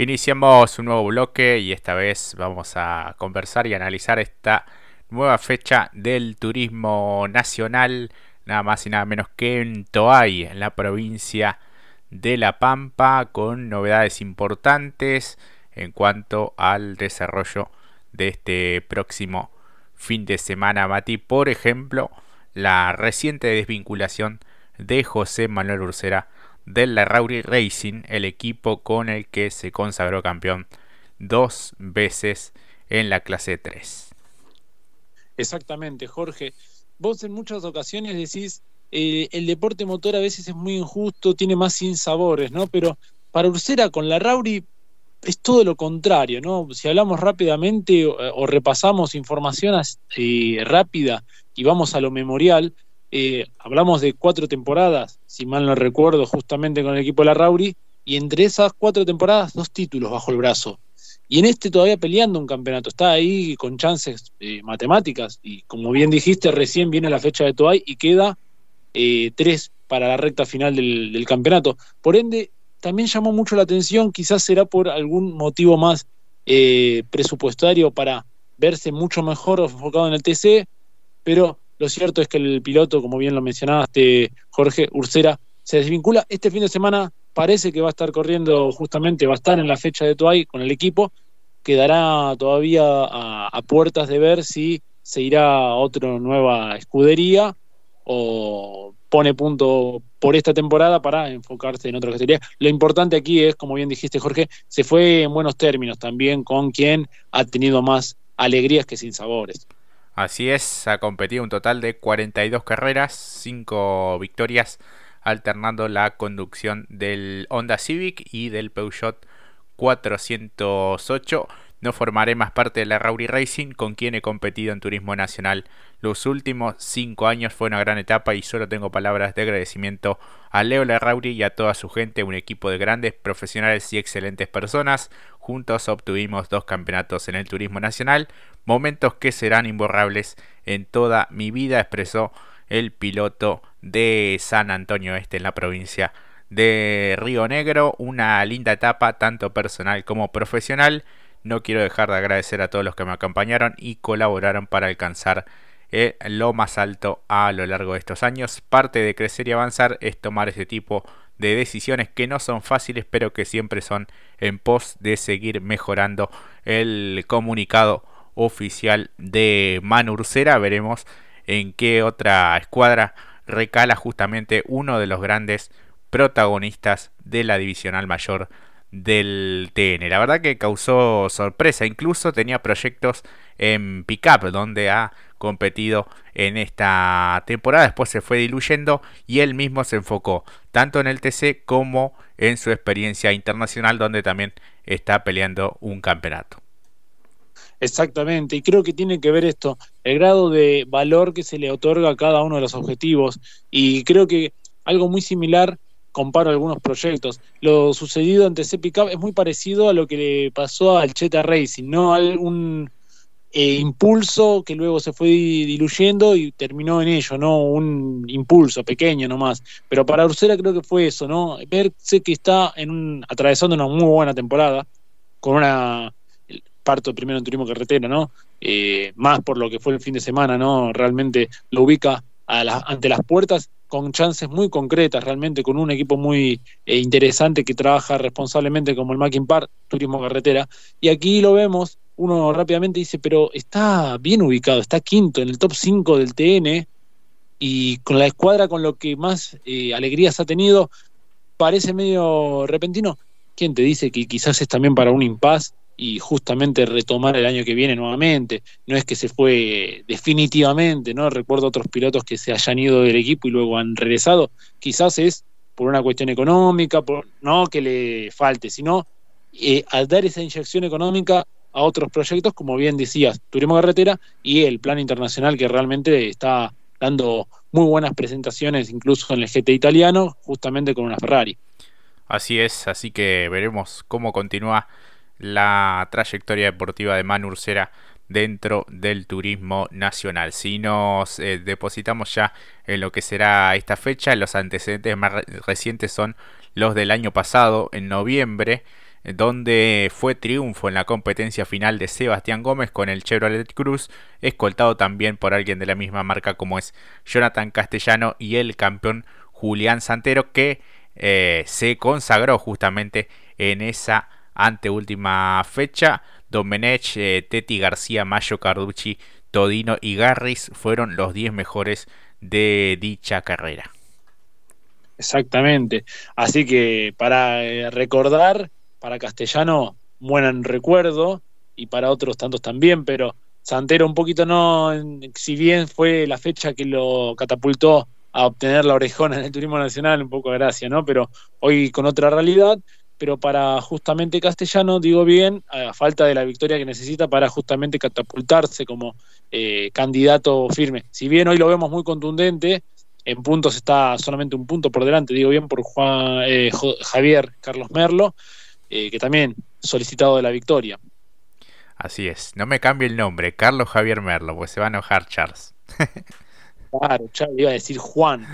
Iniciamos un nuevo bloque y esta vez vamos a conversar y analizar esta nueva fecha del turismo nacional, nada más y nada menos que en Toay, en la provincia de La Pampa, con novedades importantes en cuanto al desarrollo de este próximo fin de semana, Mati. Por ejemplo, la reciente desvinculación de José Manuel Ursera del Larrauri Racing, el equipo con el que se consagró campeón dos veces en la clase 3. Exactamente, Jorge. Vos en muchas ocasiones decís, eh, el deporte motor a veces es muy injusto, tiene más sinsabores, ¿no? Pero para Ursera con la Rauri es todo lo contrario, ¿no? Si hablamos rápidamente o, repasamos información eh, rápida y vamos a lo memorial, eh, hablamos de cuatro temporadas, si mal no recuerdo, justamente con el equipo de la Rauri, y entre esas cuatro temporadas, dos títulos bajo el brazo. Y en este todavía peleando un campeonato, está ahí con chances eh, matemáticas, y como bien dijiste, recién viene la fecha de Toay y queda eh, tres para la recta final del, del, campeonato. Por ende, también llamó mucho la atención, quizás será por algún motivo más presupuestario para verse mucho mejor enfocado en el TC, pero lo cierto es que el piloto, como bien lo mencionaste, Jorge Ursera, se desvincula. Este fin de semana parece que va a estar corriendo justamente, va a estar en la fecha de Toay con el equipo. Quedará todavía a, puertas de ver si se irá a otra nueva escudería o pone punto por esta temporada para enfocarse en otra categoría. Lo importante aquí es, como bien dijiste Jorge, se fue en buenos términos también con quien ha tenido más alegrías que sin sabores. Así es, ha competido un total de 42 carreras, 5 victorias, alternando la conducción del Honda Civic y del Peugeot 408. No formaré más parte de la Rauri Racing, con quien he competido en turismo nacional. Los últimos cinco años fue una gran etapa y solo tengo palabras de agradecimiento a Leo Larrauri y a toda su gente, un equipo de grandes profesionales y excelentes personas. Juntos obtuvimos dos campeonatos en el turismo nacional, momentos que serán imborrables en toda mi vida, expresó el piloto de San Antonio Este en la provincia de Río Negro. Una linda etapa, tanto personal como profesional. No quiero dejar de agradecer a todos los que me acompañaron y colaboraron para alcanzar eh, lo más alto a lo largo de estos años. Parte de crecer y avanzar es tomar ese tipo de decisiones que no son fáciles, pero que siempre son en pos de seguir mejorando el comunicado oficial de Manurcera. Veremos en qué otra escuadra recala justamente uno de los grandes protagonistas de la divisional mayor del TN. La verdad que causó sorpresa, incluso tenía proyectos en pickup donde ha competido en esta temporada, después se fue diluyendo y él mismo se enfocó tanto en el TC como en su experiencia internacional donde también está peleando un campeonato. Exactamente, y creo que tiene que ver esto, el grado de valor que se le otorga a cada uno de los objetivos, y creo que algo muy similar comparo algunos proyectos. Lo sucedido ante Pickup es muy parecido a lo que le pasó al Cheta Racing, ¿no? un eh, impulso que luego se fue diluyendo y terminó en ello, ¿no? Un impulso pequeño nomás. Pero para Ursera creo que fue eso, ¿no? Verse que está en un, atravesando una muy buena temporada, con una parto primero en turismo carretera, ¿no? Eh, más por lo que fue el fin de semana, ¿no? Realmente lo ubica ante las puertas con chances muy concretas, realmente con un equipo muy eh, interesante que trabaja responsablemente como el Mackin Park, Turismo Carretera. Y aquí lo vemos, uno rápidamente dice, pero está bien ubicado, está quinto en el top 5 del TN y con la escuadra con lo que más eh, alegrías ha tenido, parece medio repentino. ¿Quién te dice que quizás es también para un impas y justamente retomar el año que viene nuevamente. No es que se fue definitivamente, ¿no? Recuerdo otros pilotos que se hayan ido del equipo y luego han regresado. Quizás es por una cuestión económica, por, no que le falte, sino eh, al dar esa inyección económica a otros proyectos, como bien decías, Turismo Carretera y el plan internacional que realmente está dando muy buenas presentaciones, incluso en el GT italiano, justamente con una Ferrari. Así es, así que veremos cómo continúa la trayectoria deportiva de Manu Ursera dentro del turismo nacional. Si nos eh, depositamos ya en lo que será esta fecha, los antecedentes más recientes son los del año pasado, en noviembre, donde fue triunfo en la competencia final de Sebastián Gómez con el Chevrolet Cruz, escoltado también por alguien de la misma marca como es Jonathan Castellano y el campeón Julián Santero que eh, se consagró justamente en esa anteúltima fecha. Domenech, eh, Teti García, Mayo Carducci, Todino y Garris fueron los 10 mejores de dicha carrera. Exactamente. Así que para eh, recordar, para Castellano, buen recuerdo, y para otros tantos también, pero Santero un poquito no, si bien fue la fecha que lo catapultó a obtener la orejona en el turismo nacional, un poco de gracia, ¿no? Pero hoy con otra realidad, pero para justamente Castellano, digo bien, a falta de la victoria que necesita para justamente catapultarse como eh, candidato firme. Si bien hoy lo vemos muy contundente, en puntos está solamente un punto por delante, digo bien, por Juan, eh, Javier Carlos Merlo, eh, que también solicitado de la victoria. Así es, no me cambie el nombre, Carlos Javier Merlo, pues se va a enojar Charles. claro, Charles iba a decir Juan.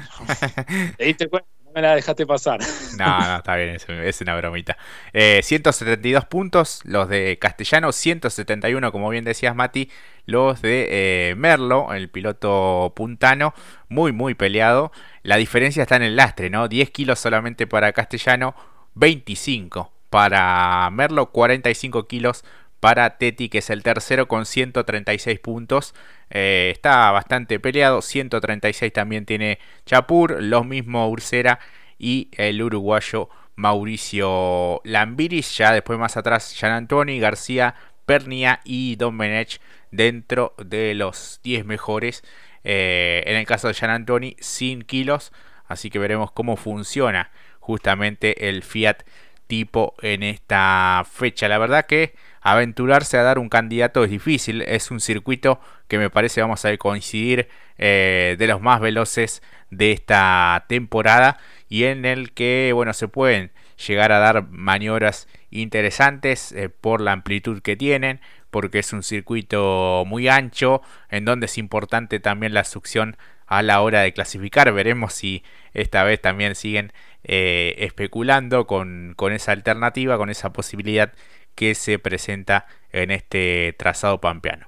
¿Te diste cuenta? Me la dejaste pasar. No, no, está bien, es, una bromita. 172 eh, puntos, los de Castellano, 171, como bien decías, Mati, los de eh, Merlo, el piloto puntano, muy, muy peleado. La diferencia está en el lastre, ¿no? 10 kilos solamente para Castellano, 25 para Merlo, 45 kilos para Teti, que es el tercero con 136 puntos. Eh, está bastante peleado. 136 también tiene Chapur, los mismos Ursera y el uruguayo Mauricio Lambiris. Ya después más atrás, Jean Antoni, García, Pernia y Don Benech dentro de los 10 mejores. Eh, en el caso de Jean Antoni, sin kilos. Así que veremos cómo funciona justamente el Fiat tipo en esta fecha. La verdad que aventurarse a dar un candidato es difícil, es un circuito que me parece vamos a coincidir eh, de los más veloces de esta temporada y en el que bueno se pueden llegar a dar maniobras interesantes eh, por la amplitud que tienen porque es un circuito muy ancho en donde es importante también la succión a la hora de clasificar. Veremos si esta vez también siguen eh, especulando con, con esa alternativa con esa posibilidad que se presenta en este trazado pampeano.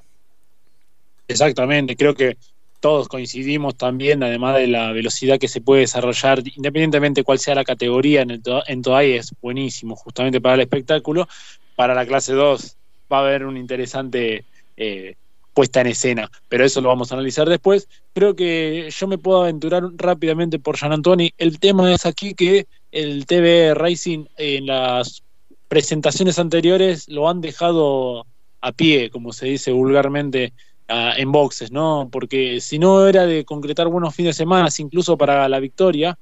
Exactamente, creo que todos coincidimos también, además de la velocidad que se puede desarrollar, independientemente cuál sea la categoría en, el Today, es buenísimo justamente para el espectáculo. Para la clase 2 va a haber una interesante eh, puesta en escena, pero eso lo vamos a analizar después. Creo que yo me puedo aventurar rápidamente por Jean Antoni. El tema es aquí que el TV Racing en las presentaciones anteriores lo han dejado a pie, como se dice vulgarmente, en boxes, ¿no? Porque si no era de concretar buenos fines de semana, incluso para la victoria,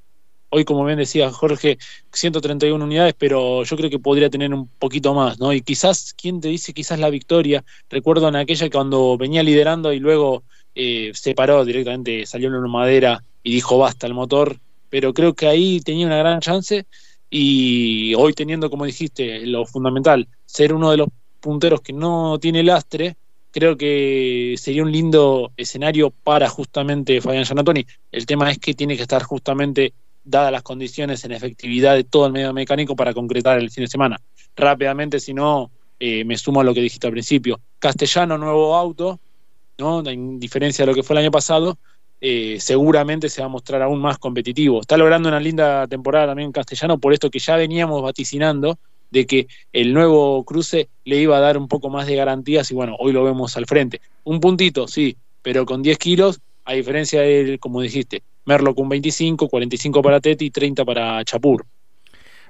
hoy como bien decía Jorge, 131 unidades, pero yo creo que podría tener un poquito más, ¿no? Y quizás, ¿quién te dice quizás la victoria? Recuerdo en aquella cuando venía liderando y luego eh, se paró directamente, salió en una madera y dijo basta el motor, pero creo que ahí tenía una gran chance y hoy teniendo, como dijiste, lo fundamental, ser uno de los punteros que no tiene lastre, creo que sería un lindo escenario para justamente Fabián Gianatoni. El tema es que tiene que estar justamente dadas las condiciones en efectividad de todo el medio mecánico para concretar el fin de semana. Rápidamente, si no, eh, me sumo a lo que dijiste al principio. Castellano, nuevo auto, ¿no? En diferencia de lo que fue el año pasado, eh, seguramente se va a mostrar aún más competitivo. Está logrando una linda temporada también en castellano, por esto que ya veníamos vaticinando de que el nuevo cruce le iba a dar un poco más de garantías y bueno, hoy lo vemos al frente. Un puntito, sí, pero con 10 kilos, a diferencia de, como dijiste, Merlo con 25, 45 para Teti y 30 para Chapur.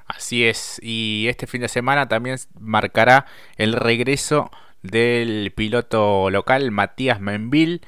Así es, y este fin de semana también marcará el regreso del piloto local Matías Menville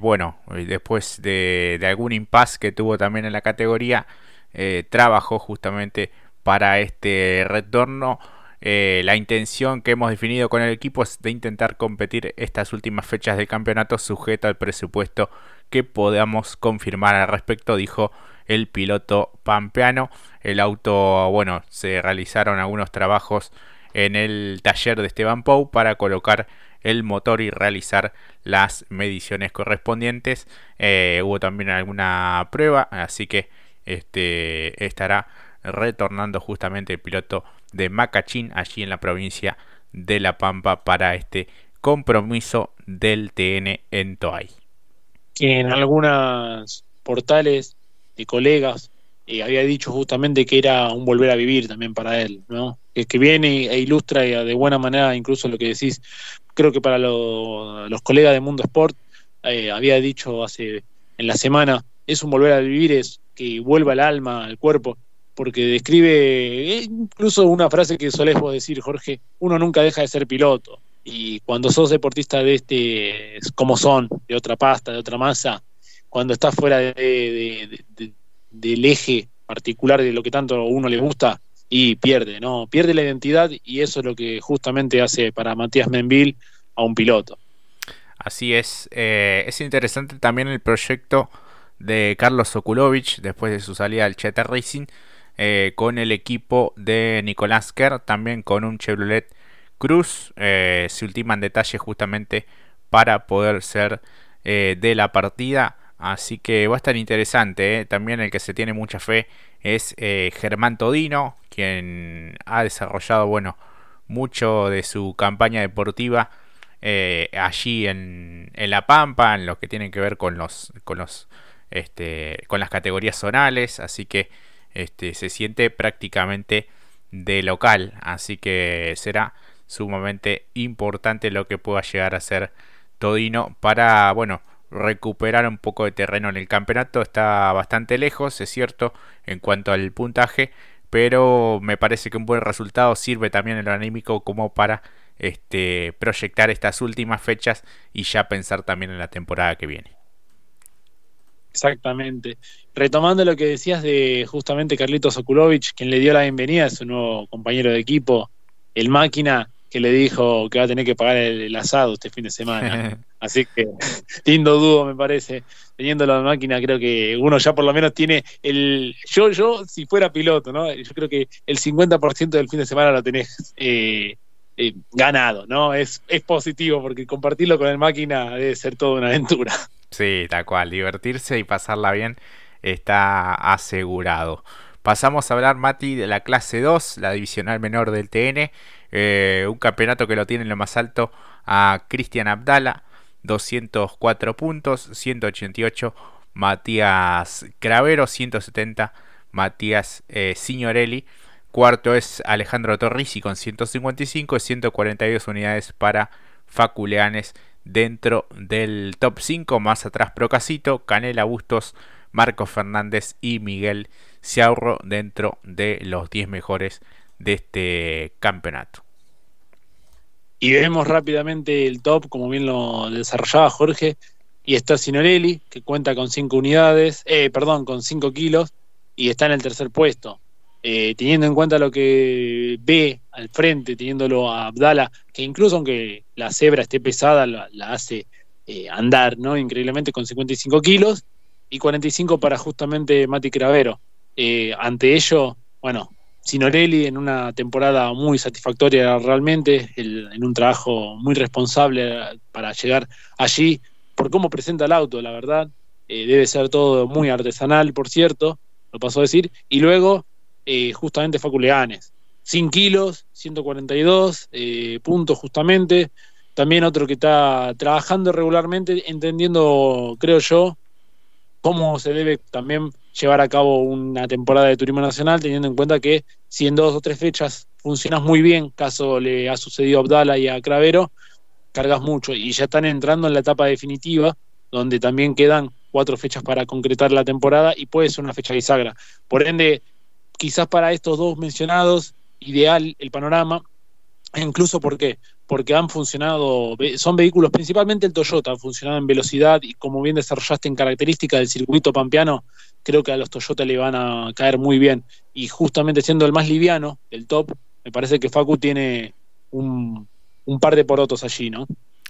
bueno, después de, algún impasse que tuvo también en la categoría, eh, trabajó justamente para este retorno. Eh, la intención que hemos definido con el equipo es de intentar competir estas últimas fechas del campeonato sujeto al presupuesto que podamos confirmar al respecto, dijo el piloto pampeano. El auto, bueno, se realizaron algunos trabajos en el taller de Esteban Pou para colocar el motor y realizar las mediciones correspondientes. Eh, hubo también alguna prueba, así que este, estará retornando justamente el piloto de Macachín, allí en la provincia de La Pampa, para este compromiso del TN en Toay. En algunos portales de colegas eh, había dicho justamente que era un volver a vivir también para él, ¿no? Que viene e ilustra de buena manera incluso lo que decís. Creo que para los colegas de Mundo Sport eh, había dicho hace en la semana es un volver a vivir, es que vuelva el alma, al cuerpo, porque describe eh, incluso una frase que solés vos decir, Jorge, uno nunca deja de ser piloto. Y cuando sos deportista de este, como son, de otra pasta, de otra masa, cuando estás fuera de, del eje particular de lo que tanto a uno le gusta, y pierde, ¿no? Pierde la identidad y eso es lo que justamente hace para Matías Menville a un piloto. Así es, eh, es interesante también el proyecto de Carlos Sokulovich después de su salida al Cheta Racing eh, con el equipo de Nicolás Kerr, también con un Chevrolet Cruz. Eh, se ultiman detalles justamente para poder ser de la partida. Así que va a estar interesante. También el que se tiene mucha fe es Germán Todino, quien ha desarrollado bueno mucho de su campaña deportiva eh, allí en, La Pampa, en lo que tiene que ver con los, con los este, con las categorías zonales, así que este, se siente prácticamente de local, así que será sumamente importante lo que pueda llegar a ser Todino para, bueno, recuperar un poco de terreno en el campeonato. Está bastante lejos, es cierto, en cuanto al puntaje, pero me parece que un buen resultado sirve también en lo anímico como para este, proyectar estas últimas fechas y ya pensar también en la temporada que viene. Exactamente. Retomando lo que decías de justamente Carlitos Okulovich, quien le dio la bienvenida a su nuevo compañero de equipo, el máquina, que le dijo que va a tener que pagar el, asado este fin de semana. Así que lindo dúo me parece. Teniendo la máquina, creo que uno ya por lo menos tiene el. Yo, yo, si fuera piloto, ¿no? Yo creo que el 50% del fin de semana lo tenés eh, eh, ganado, ¿no? Es, es positivo porque compartirlo con el máquina debe ser toda una aventura. Sí, tal cual, divertirse y pasarla bien está asegurado. Pasamos a hablar, Mati, de la clase 2, la divisional menor del TN, eh, un campeonato que lo tiene en lo más alto a Cristian Abdala, 204 puntos, 188 Matías Cravero, 170 Matías eh, Signorelli. Cuarto es Alejandro Torrisi con 155 y 142 unidades para Faculeanes dentro del top 5. Más atrás Procasito, Canela Bustos, Marcos Fernández y Miguel Ciaurro dentro de los 10 mejores de este campeonato. Y vemos rápidamente el top, como bien lo desarrollaba Jorge, y está Sinorelli, que cuenta con 5 unidades, eh, perdón, con 5 kilos, y está en el tercer puesto. Eh, teniendo en cuenta lo que ve al frente, teniéndolo a Abdala, que incluso aunque la cebra esté pesada, la, hace eh, andar, ¿no? Increíblemente con 55 kilos y 45 para justamente Mati Cravero. Eh, ante ello, bueno, Sinorelli en una temporada muy satisfactoria realmente, en un trabajo muy responsable para llegar allí, por cómo presenta el auto, la verdad, debe ser todo muy artesanal, por cierto, lo paso a decir, y luego eh, justamente Faculeanes. 100 kilos, 142 eh, puntos justamente. También otro que está trabajando regularmente, entendiendo, creo yo, cómo se debe también llevar a cabo una temporada de turismo nacional, teniendo en cuenta que si en dos o tres fechas funcionas muy bien, caso le ha sucedido a Abdala y a Cravero, cargas mucho y ya están entrando en la etapa definitiva, donde también quedan cuatro fechas para concretar la temporada y puede ser una fecha bisagra. Por ende, quizás para estos dos mencionados, ideal el panorama, incluso ¿por? Porque han funcionado, son vehículos, principalmente el Toyota, han funcionado en velocidad y como bien desarrollaste en características del circuito pampeano, creo que a los Toyota le van a caer muy bien. Y justamente siendo el más liviano, el top, me parece que Facu tiene un, par de porotos allí, ¿no?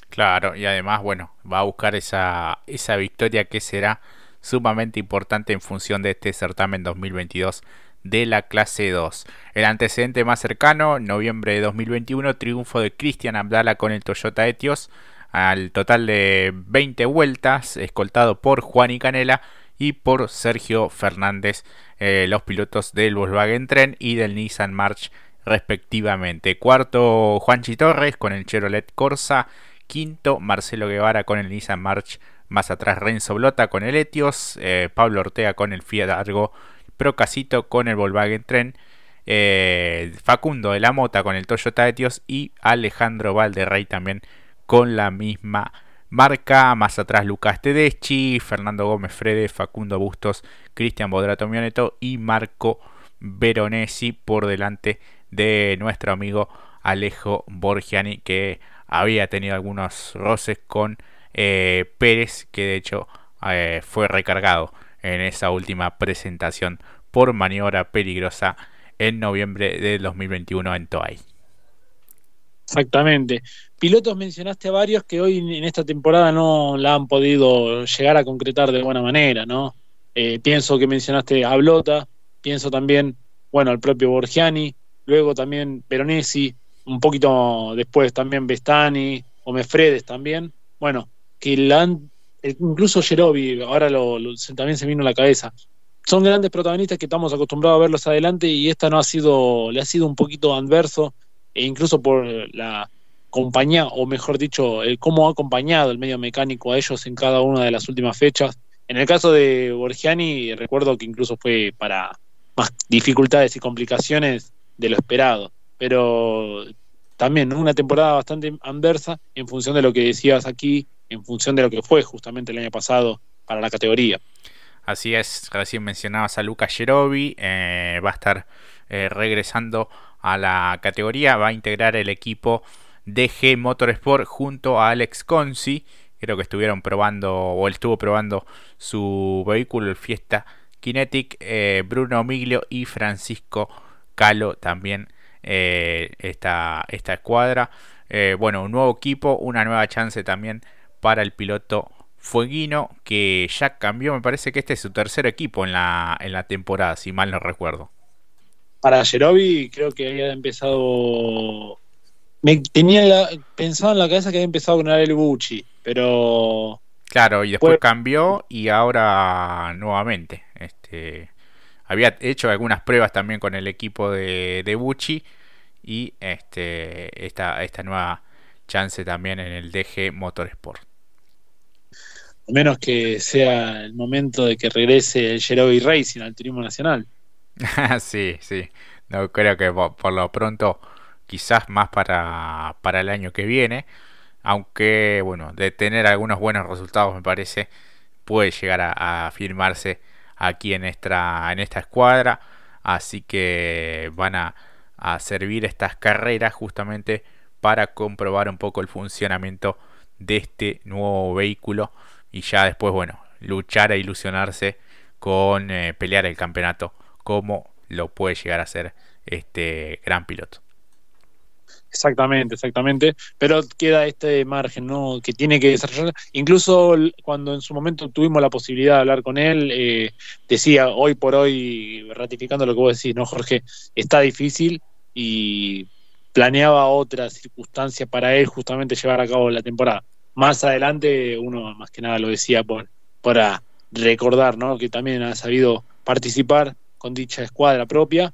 Claro, y además, bueno, va a buscar esa, esa victoria que será sumamente importante en función de este certamen 2022 de la clase 2. El antecedente más cercano, noviembre de 2021, triunfo de Cristian Abdala con el Toyota Etios al total de 20 vueltas, escoltado por Juan y Canela y por Sergio Fernández, eh, los pilotos del Volkswagen Tren y del Nissan March respectivamente. Cuarto, Juanchi Torres con el Chevrolet Corsa. Quinto, Marcelo Guevara con el Nissan March. Más atrás, Renzo Blota con el Etios. Eh, Pablo Ortega con el Fiat Argo. Procasito con el Volkswagen Tren. Eh, Facundo de la Mota con el Toyota Etios. Y Alejandro Valderrey también con la misma marca. Más atrás, Lucas Tedeschi. Fernando Gómez Frede. Facundo Bustos. Cristian Bodrato Mioneto. Y Marco Veronesi por delante de nuestro amigo Alejo Borgiani que había tenido algunos roces con eh, Pérez que de hecho eh, fue recargado en esa última presentación por maniobra peligrosa en noviembre de 2021 en Toay. Exactamente. Pilotos mencionaste a varios que hoy en esta temporada no la han podido llegar a concretar de buena manera, ¿no? Eh, pienso que mencionaste a Blota, pienso también, bueno, al propio Borgiani, luego también Veronesi, un poquito después también Bestani o Mefredes también. Bueno, que la han, incluso Jerobi, ahora también se vino a la cabeza. Son grandes protagonistas que estamos acostumbrados a verlos adelante y esta no ha sido, le ha sido un poquito adverso, e incluso por la compañía, o mejor dicho, el cómo ha acompañado el medio mecánico a ellos en cada una de las últimas fechas. En el caso de Borgiani, recuerdo que incluso fue para más dificultades y complicaciones de lo esperado. Pero también una temporada bastante adversa en función de lo que decías aquí, en función de lo que fue justamente el año pasado para la categoría. Así es, recién mencionabas a Lucas Jerobi, eh, va a estar eh, regresando a la categoría, va a integrar el equipo DG Motorsport junto a Alex Consi, creo que estuvieron probando o estuvo probando su vehículo el Fiesta Kinetic, eh, Bruno Miglio y Francisco Calo también eh, esta, esta escuadra. Eh, bueno, un nuevo equipo, una nueva chance también para el piloto Fueguino, que ya cambió, me parece que este es su tercer equipo en la, en la temporada, si mal no recuerdo. Para Jerobi creo que había empezado... Me tenía pensado en la cabeza que había empezado con el Bucci, pero... Claro, y después cambió y ahora nuevamente. Este, había hecho algunas pruebas también con el equipo de, de Bucci y este, esta, esta nueva chance también en el DG Motorsport. A menos que sea el momento de que regrese el Jerobi Racing al turismo nacional. sí, sí. No creo que por, lo pronto, quizás más para, para el año que viene. Aunque, bueno, de tener algunos buenos resultados, me parece, puede llegar a, a firmarse aquí en esta, en esta escuadra. Así que van a, servir estas carreras justamente para comprobar un poco el funcionamiento de este nuevo vehículo y ya después, bueno, luchar a ilusionarse con eh, pelear el campeonato como lo puede llegar a ser este gran piloto. Exactamente, exactamente. Pero queda este margen, ¿no? Que tiene que desarrollar. Incluso cuando en su momento tuvimos la posibilidad de hablar con él, eh, decía hoy por hoy, ratificando lo que vos decís, ¿no, Jorge? Está difícil y planeaba otra circunstancia para él justamente llevar a cabo la temporada. Más adelante, uno más que nada lo decía por para recordar, ¿no? Que también ha sabido participar con dicha escuadra propia.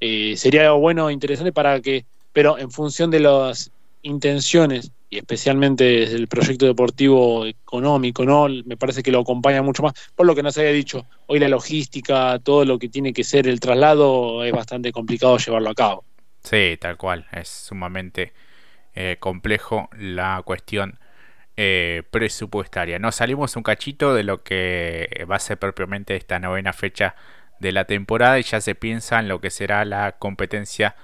Eh, sería algo bueno, interesante para que pero en función de las intenciones y especialmente el proyecto deportivo económico, ¿no? Me parece que lo acompaña mucho más. Por lo que nos había dicho, hoy la logística, todo lo que tiene que ser el traslado, es bastante complicado llevarlo a cabo. Sí, tal cual. Es sumamente eh, complejo la cuestión eh, presupuestaria. Nos salimos un cachito de lo que va a ser propiamente esta novena fecha de la temporada y ya se piensa en lo que será la competencia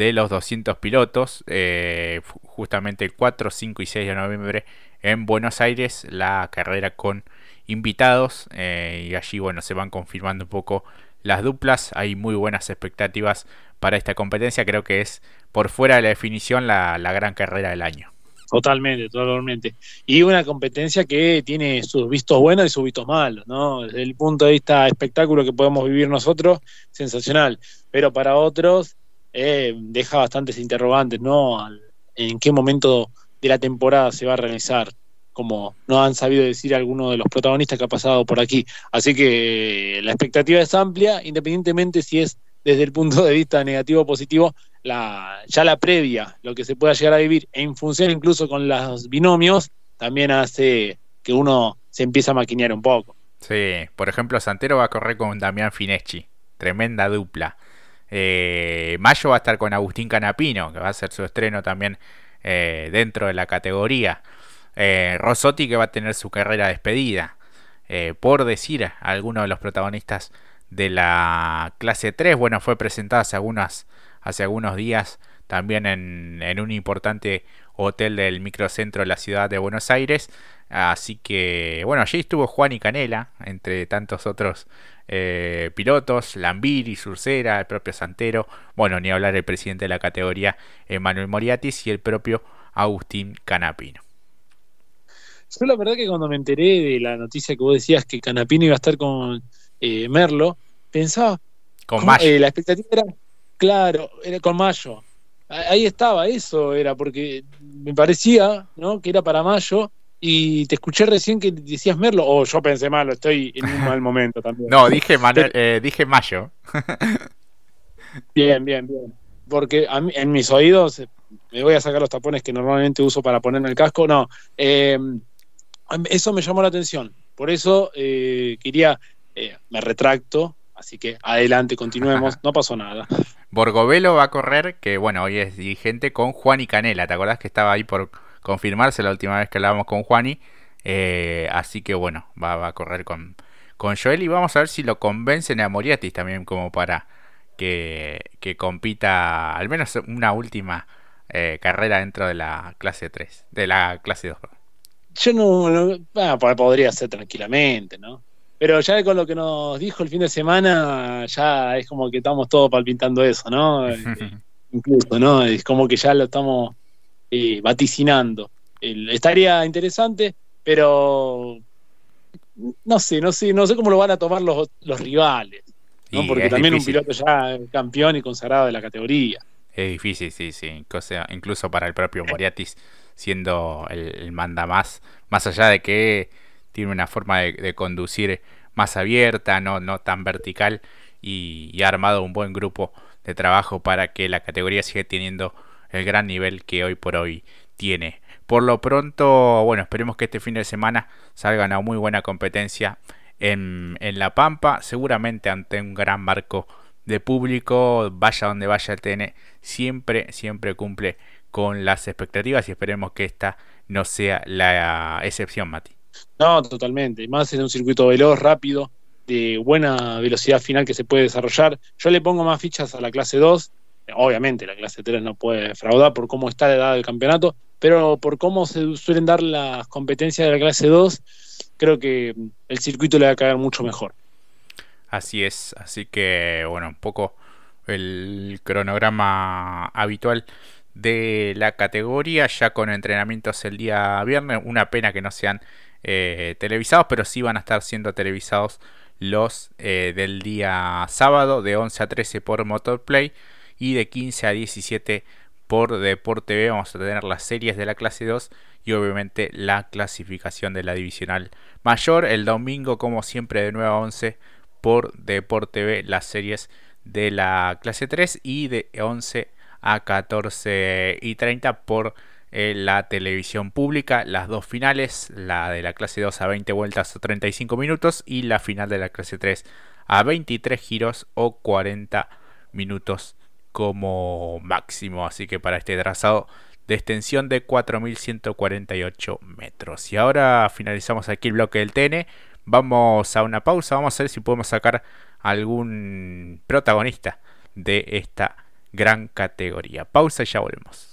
de los 200 pilotos, eh, justamente el 4, 5 y 6 de noviembre en Buenos Aires, la carrera con invitados eh, y allí bueno se van confirmando un poco las duplas, hay muy buenas expectativas para esta competencia, creo que es por fuera de la definición la, gran carrera del año. Totalmente, totalmente. Y una competencia que tiene sus vistos buenos y sus vistos malos, ¿no? Desde el punto de vista espectáculo que podemos vivir nosotros, sensacional. Pero para otros, eh, deja bastantes interrogantes, ¿no? En qué momento de la temporada se va a realizar, como no han sabido decir algunos de los protagonistas que ha pasado por aquí. Así que la expectativa es amplia, independientemente si es desde el punto de vista negativo o positivo, la, ya la previa, lo que se pueda llegar a vivir, en función incluso con los binomios, también hace que uno se empiece a maquinear un poco. Sí, por ejemplo, Santero va a correr con Damián Fineschi, tremenda dupla. Eh, Mayo va a estar con Agustín Canapino, que va a hacer su estreno también eh, dentro de la categoría. Eh, Rossotti que va a tener su carrera despedida. Eh, por decir a alguno de los protagonistas de la clase 3, bueno, fue presentado hace, hace algunos días también en, en un importante hotel del microcentro de la ciudad de Buenos Aires. Así que, bueno, allí estuvo Juan y Canela, entre tantos otros eh, pilotos, Lambiri, Surcera, el propio Santero, bueno, ni hablar el presidente de la categoría, Emanuel Moriatis, y el propio Agustín Canapino. Yo la verdad que cuando me enteré de la noticia que vos decías que Canapino iba a estar con eh, Merlo, pensaba... Con Mayo. Eh, la expectativa era, claro, era con Mayo. Ahí estaba, eso era, porque me parecía ¿no? que era para Mayo y te escuché recién que decías Merlo, o yo pensé malo, estoy en un mal momento también. No, dije, Manuel, eh, dije Mayo. bien, bien, bien. Porque a mí, en mis oídos, me voy a sacar los tapones que normalmente uso para ponerme el casco, no. Eh, eso me llamó la atención. Por eso eh, quería, eh, me retracto, así que adelante, continuemos, no pasó nada. Borgovelo va a correr, que bueno, hoy es dirigente con Juan y Canela, ¿te acordás que estaba ahí por confirmarse la última vez que hablábamos con Juani. Eh, así que bueno, va, a correr con, con Joel y vamos a ver si lo convencen a Moriatis también como para que, compita al menos una última eh, carrera dentro de la clase 3, de la clase 2. Yo no, bueno, podría ser tranquilamente, ¿no? Pero ya con lo que nos dijo el fin de semana, ya es como que estamos todos palpitando eso, ¿no? Incluso, ¿no? Es como que ya lo estamos eh, vaticinando. estaría interesante, pero no sé, no sé, no sé cómo lo van a tomar los, los rivales. ¿no? Porque también un piloto ya campeón y consagrado de la categoría. Es difícil, sí, sí. incluso para el propio Moriatis, siendo el, manda más, más allá de que tiene una forma de, conducir más abierta, no, no tan vertical, y, ha armado un buen grupo de trabajo para que la categoría siga teniendo el gran nivel que hoy por hoy tiene. Por lo pronto, bueno, esperemos que este fin de semana salga una muy buena competencia en, en La Pampa, seguramente ante un gran marco de público, vaya donde vaya el TN, siempre, siempre cumple con las expectativas y esperemos que esta no sea la excepción, Mati. No, totalmente, más en un circuito veloz, rápido, de buena velocidad final que se puede desarrollar. Yo le pongo más fichas a la clase 2, obviamente la clase 3 no puede defraudar por cómo está la edad del campeonato, pero por cómo se suelen dar las competencias de la clase 2, creo que el circuito le va a caer mucho mejor. Así es, así que bueno, un poco el cronograma habitual de la categoría, ya con entrenamientos el día viernes, una pena que no sean eh, televisados, pero sí van a estar siendo televisados los eh, del día sábado de 11 a 13 por Motorplay y de 15 a 17 por Deporte B vamos a tener las series de la clase 2 y obviamente la clasificación de la divisional mayor. El domingo, como siempre, de 9 a 11 por Deporte B las series de la clase 3 y de 11 a 14 y 30 por eh, la televisión pública. Las dos finales, la de la clase 2 a 20 vueltas o 35 minutos y la final de la clase 3 a 23 giros o 40 minutos como máximo. Así que para este trazado de extensión de 4.148 metros. Y ahora finalizamos aquí el bloque del TN. Vamos a una pausa. Vamos a ver si podemos sacar algún protagonista de esta gran categoría. Pausa y ya volvemos.